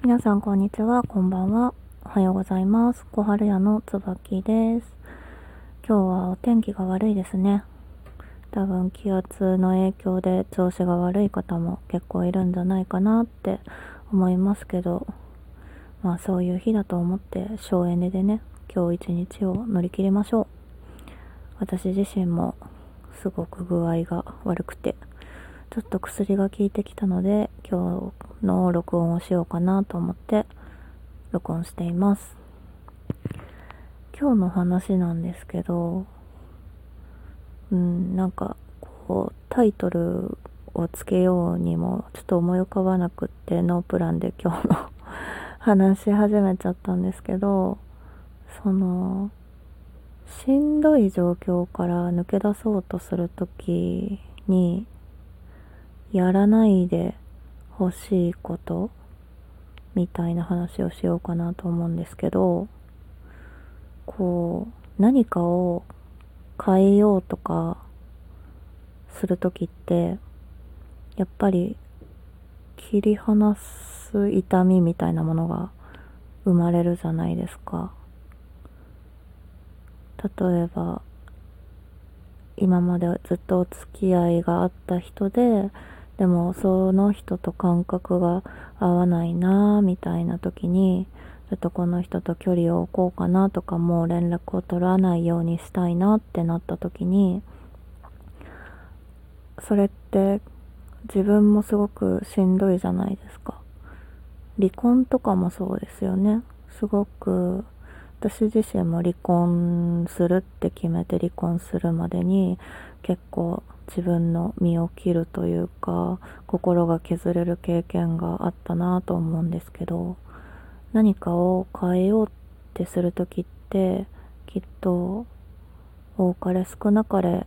皆さんこんにちは、こんばんは。おはようございます。小春屋のつばきです。今日はお天気が悪いですね。多分気圧の影響で調子が悪い方も結構いるんじゃないかなって思いますけど、まあそういう日だと思って省エネでね、今日一日を乗り切りましょう。私自身もすごく具合が悪くて、ちょっと薬が効いてきたので、今日の録音をしようかなと思って録音しています。今日の話なんですけど、うん、なんかこうタイトルをつけようにもちょっと思い浮かばなくってノープランで今日の話し始めちゃったんですけど、その、しんどい状況から抜け出そうとするときに、やらないで欲しいこと？みたいな話をしようかなと思うんですけど、こう、何かを変えようとかするときって、やっぱり切り離す痛みみたいなものが生まれるじゃないですか。例えば、今までずっとお付き合いがあった人で、でもその人と感覚が合わないなみたいな時にちょっとこの人と距離を置こうかなとかもう連絡を取らないようにしたいなってなった時にそれって自分もすごくしんどいじゃないですか。離婚とかもそうですよね。すごく私自身も離婚するって決めて離婚するまでに結構自分の身を切るというか心が削れる経験があったなと思うんですけど何かを変えようってする時ってきっと多かれ少なかれ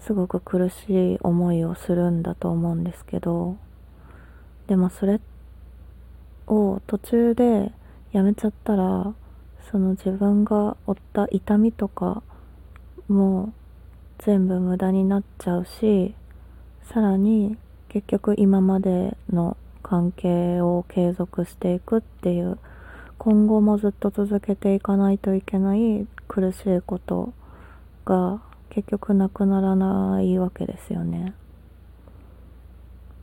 すごく苦しい思いをするんだと思うんですけどでもそれを途中でやめちゃったらその自分が負った痛みとかも全部無駄になっちゃうしさらに結局今までの関係を継続していくっていう今後もずっと続けていかないといけない苦しいことが結局なくならないわけですよね。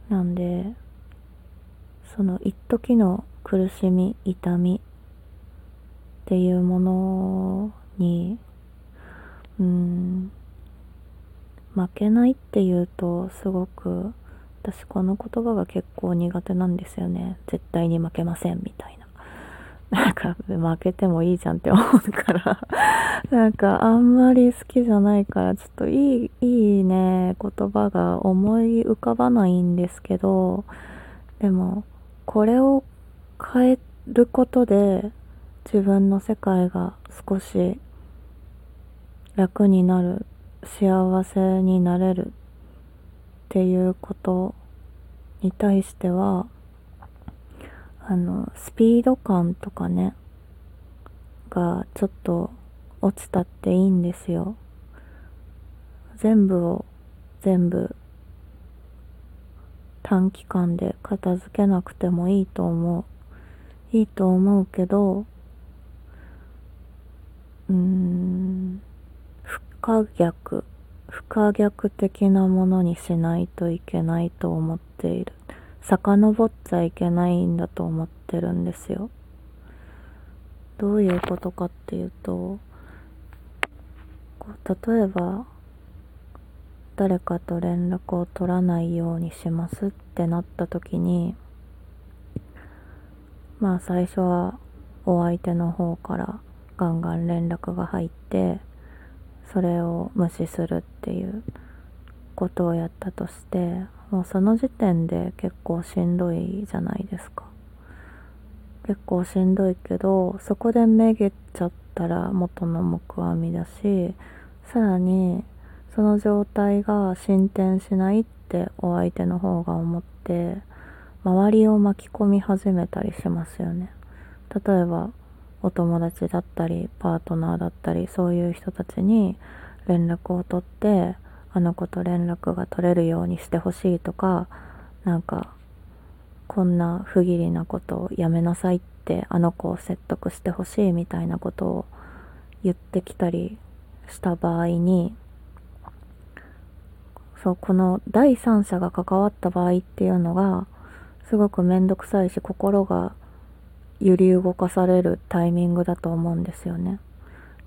なんでその一時の苦しみ痛みっていうものにうん負けないっていうとすごく私この言葉が結構苦手なんですよね。絶対に負けませんみたいな。なんか負けてもいいじゃんって思うから。なんかあんまり好きじゃないからちょっといいいいね言葉が思い浮かばないんですけどでもこれを変えることで自分の世界が少し楽になる幸せになれるっていうことに対してはあのスピード感とかねがちょっと落ちたっていいんですよ。全部を全部短期間で片付けなくてもいいと思う。いいと思うけどうーん可逆不可逆的なものにしないといけないと思っている。遡っちゃいけないんだと思ってるんですよ。どういうことかっていうとこう例えば誰かと連絡を取らないようにしますってなった時にまあ最初はお相手の方からガンガン連絡が入ってそれを無視するっていうことをやったとしてもうその時点で結構しんどいじゃないですか。結構しんどいけどそこでめげちゃったら元の木阿弥だしさらにその状態が進展しないってお相手の方が思って周りを巻き込み始めたりしますよね。例えばお友達だったりパートナーだったりそういう人たちに連絡を取ってあの子と連絡が取れるようにしてほしいとかなんかこんな不義理なことをやめなさいってあの子を説得してほしいみたいなことを言ってきたりした場合にそうこの第三者が関わった場合っていうのがすごく面倒くさいし心が揺り動かされるタイミングだと思うんですよね。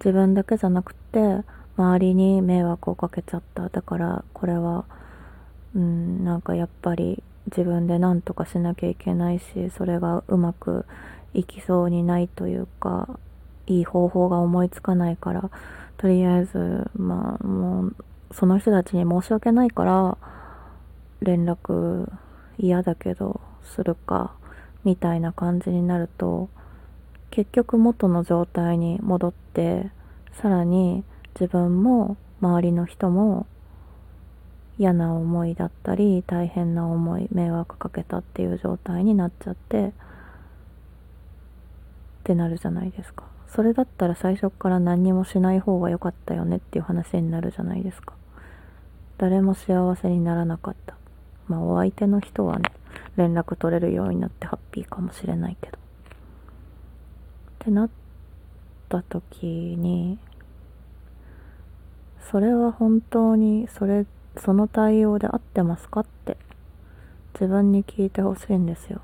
自分だけじゃなくて周りに迷惑をかけちゃっただからこれはうんなんかやっぱり自分で何とかしなきゃいけないしそれがうまくいきそうにないというかいい方法が思いつかないからとりあえずまあもうその人たちに申し訳ないから連絡嫌だけどするかみたいな感じになると結局元の状態に戻ってさらに自分も周りの人も嫌な思いだったり大変な思い迷惑かけたっていう状態になっちゃってってなるじゃないですかそれだったら最初から何にもしない方が良かったよねっていう話になるじゃないですか誰も幸せにならなかった。まあお相手の人はね、連絡取れるようになってハッピーかもしれないけど。ってなった時に、それは本当にそれ、その対応で合ってますかって自分に聞いてほしいんですよ。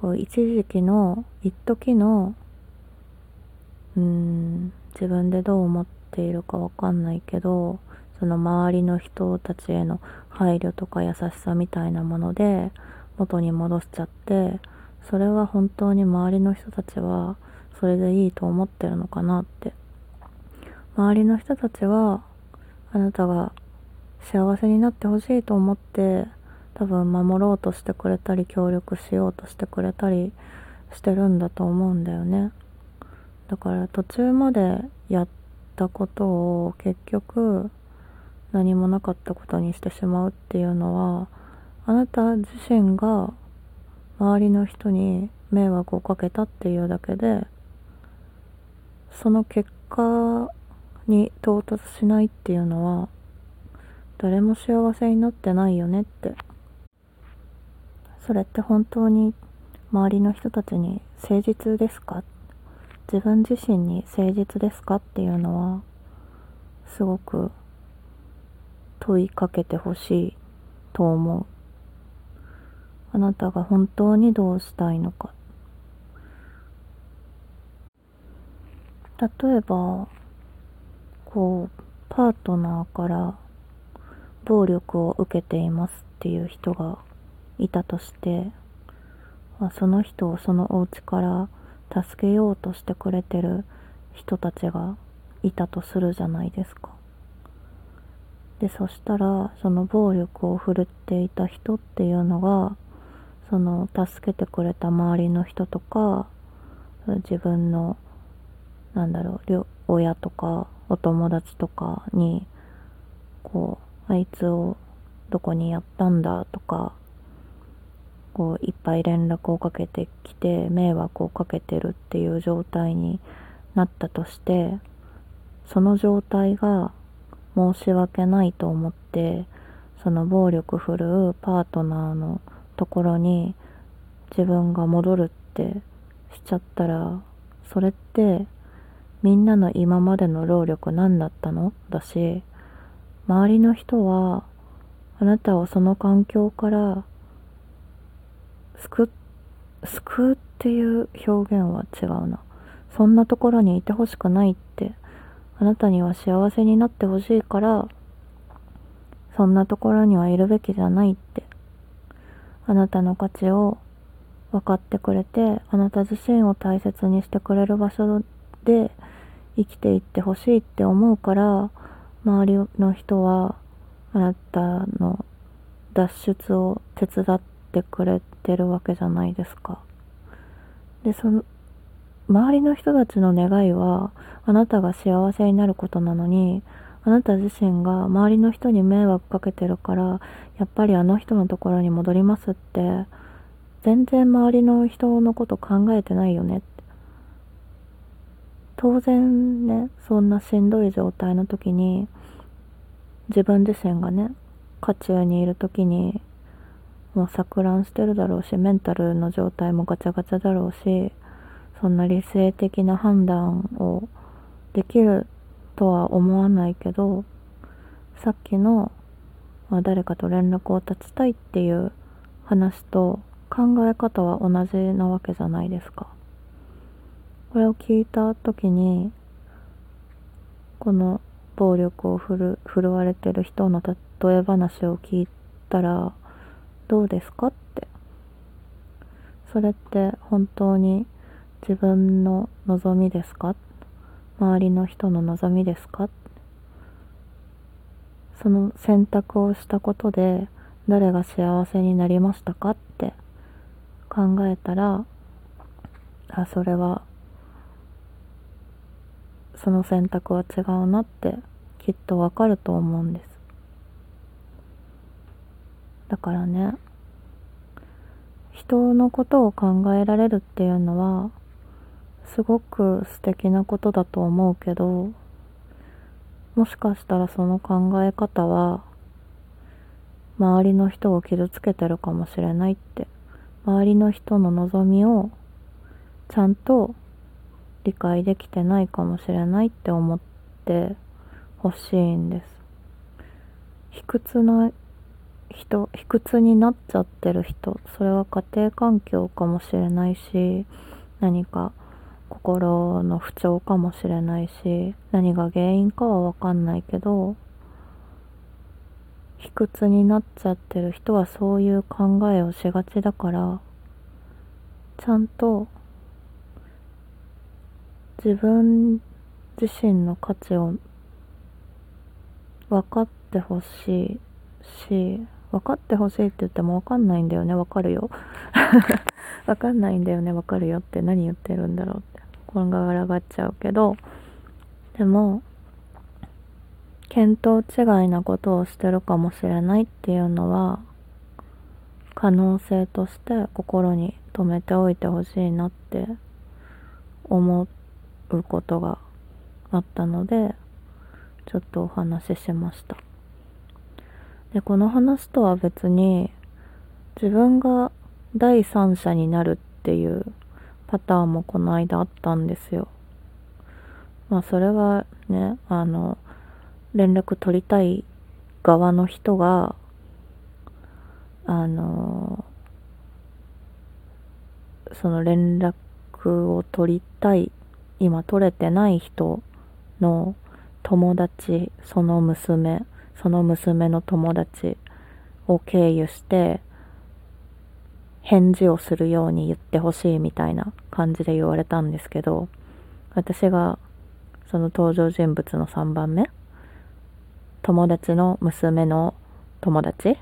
こう一時期の、一時の、うん、自分でどう思っているかわかんないけど、その周りの人たちへの配慮とか優しさみたいなもので元に戻しちゃってそれは本当に周りの人たちはそれでいいと思ってるのかなって。周りの人たちはあなたが幸せになってほしいと思って多分守ろうとしてくれたり協力しようとしてくれたりしてるんだと思うんだよね。だから途中までやったことを結局何もなかったことにしてしまうっていうのはあなた自身が周りの人に迷惑をかけたっていうだけでその結果に到達しないっていうのは誰も幸せになってないよねって。それって本当に周りの人たちに誠実ですか？自分自身に誠実ですかっていうのはすごく問いかけてほしいと思う。あなたが本当にどうしたいのか。例えば、こう、パートナーから暴力を受けていますっていう人がいたとして、その人をそのお家から助けようとしてくれてる人たちがいたとするじゃないですか。でそしたらその暴力を振るっていた人っていうのがその助けてくれた周りの人とか自分のなんだろう親とかお友達とかにこうあいつをどこにやったんだとかこういっぱい連絡をかけてきて迷惑をかけてるっていう状態になったとしてその状態が申し訳ないと思ってその暴力振るうパートナーのところに自分が戻るってしちゃったらそれってみんなの今までの労力何だったの？だし周りの人はあなたをその環境から救救うっていう表現は違うな。そんなところにいてほしくないってあなたには幸せになってほしいから、そんなところにはいるべきじゃないって。あなたの価値を分かってくれて、あなた自身を大切にしてくれる場所で生きていってほしいって思うから、周りの人はあなたの脱出を手伝ってくれてるわけじゃないですか。で、その、周りの人たちの願いはあなたが幸せになることなのにあなた自身が周りの人に迷惑かけてるからやっぱりあの人のところに戻りますって全然周りの人のこと考えてないよね。って当然ねそんなしんどい状態の時に自分自身がね渦中にいる時にもう錯乱してるだろうしメンタルの状態もガチャガチャだろうしそんな理性的な判断をできるとは思わないけどさっきの、まあ、誰かと連絡を断ちたいっていう話と考え方は同じなわけじゃないですか。これを聞いた時にこの暴力を振る振るわれてる人の例え話を聞いたらどうですかってそれって本当に自分の望みですか？周りの人の望みですか？その選択をしたことで誰が幸せになりましたか？って考えたらあそれはその選択は違うなってきっとわかると思うんです。だからね人のことを考えられるっていうのはすごく素敵なことだと思うけどもしかしたらその考え方は周りの人を傷つけてるかもしれないって周りの人の望みをちゃんと理解できてないかもしれないって思ってほしいんです。卑屈な人卑屈になっちゃってる人それは家庭環境かもしれないし何か心の不調かもしれないし何が原因かは分かんないけど卑屈になっちゃってる人はそういう考えをしがちだからちゃんと自分自身の価値を分かってほしいし分かってほしいって言っても分かんないんだよね分かるよ 分かんないんだよね分かるよって何言ってるんだろうってこんがらがっちゃうけどでも見当違いなことをしてるかもしれないっていうのは可能性として心に留めておいてほしいなって思うことがあったのでちょっとお話ししました。でこの話とは別に自分が第三者になるっていうパターンもこの間あったんですよ。まあそれはねあの連絡取りたい側の人があのその連絡を取りたい今取れてない人の友達その娘その娘の友達を経由して返事をするように言ってほしいみたいな感じで言われたんですけど私がその登場人物の3番目友達の娘の友達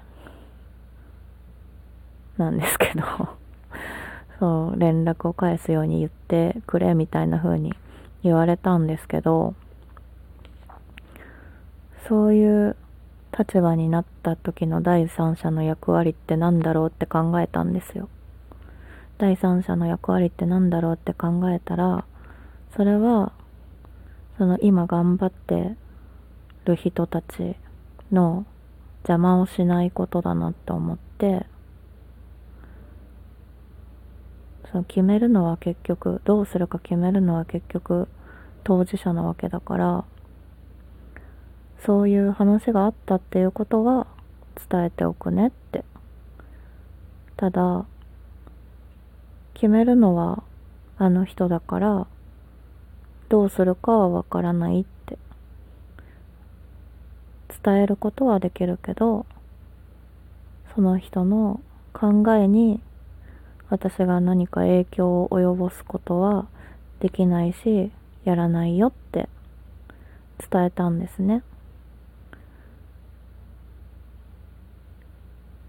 なんですけど そう連絡を返すように言ってくれみたいな風に言われたんですけどそういう立場になった時の第三者の役割って何だろうって考えたんですよ。第三者の役割って何だろうって考えたらそれはその今頑張ってる人たちの邪魔をしないことだなって思ってその決めるのは結局どうするか決めるのは結局当事者なわけだからそういう話があったっていうことは伝えておくねってただ決めるのはあの人だからどうするかはわからないって伝えることはできるけどその人の考えに私が何か影響を及ぼすことはできないしやらないよって伝えたんですね。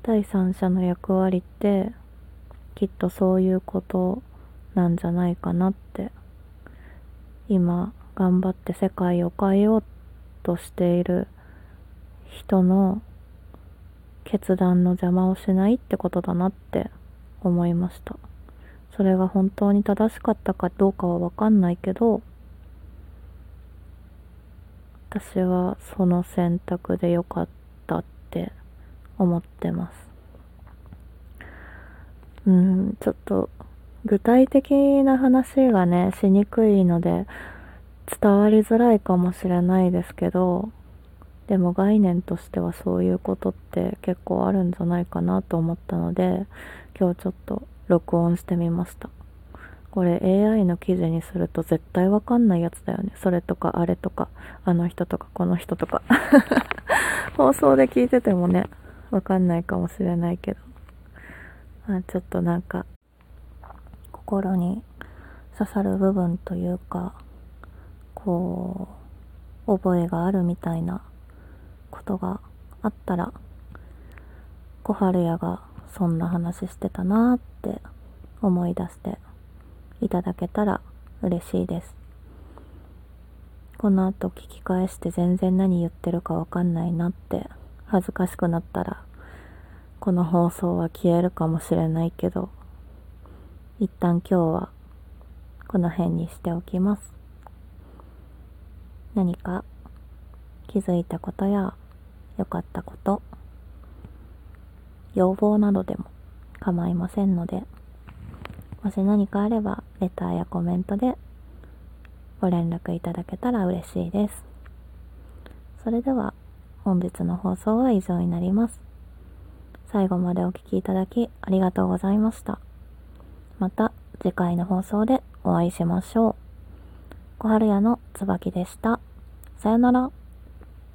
第三者の役割ってきっとそういうことなんじゃないかなって今頑張って世界を変えようとしている人の決断の邪魔をしないってことだなって思いました。それが本当に正しかったかどうかは分かんないけど私はその選択で良かった。思ってますうん、ちょっと具体的な話がね、しにくいので伝わりづらいかもしれないですけど、でも概念としてはそういうことって結構あるんじゃないかなと思ったので、今日ちょっと録音してみました。これ AI の記事にすると絶対わかんないやつだよね。それとかあれとか、あの人とかこの人とか。放送で聞いててもね、わかんないかもしれないけど。まあ、ちょっとなんか、心に刺さる部分というか、こう、覚えがあるみたいなことがあったら、小春屋がそんな話してたなって思い出していただけたら嬉しいです。この後聞き返して全然何言ってるかわかんないなって恥ずかしくなったらこの放送は消えるかもしれないけど一旦今日はこの辺にしておきます。何か気づいたことや良かったこと、要望などでも構いませんので、もし何かあれば、レターやコメントでご連絡いただけたら嬉しいです。それでは、本日の放送は以上になります。最後までお聴きいただきありがとうございました。また次回の放送でお会いしましょう。小春屋の椿でした。さよなら。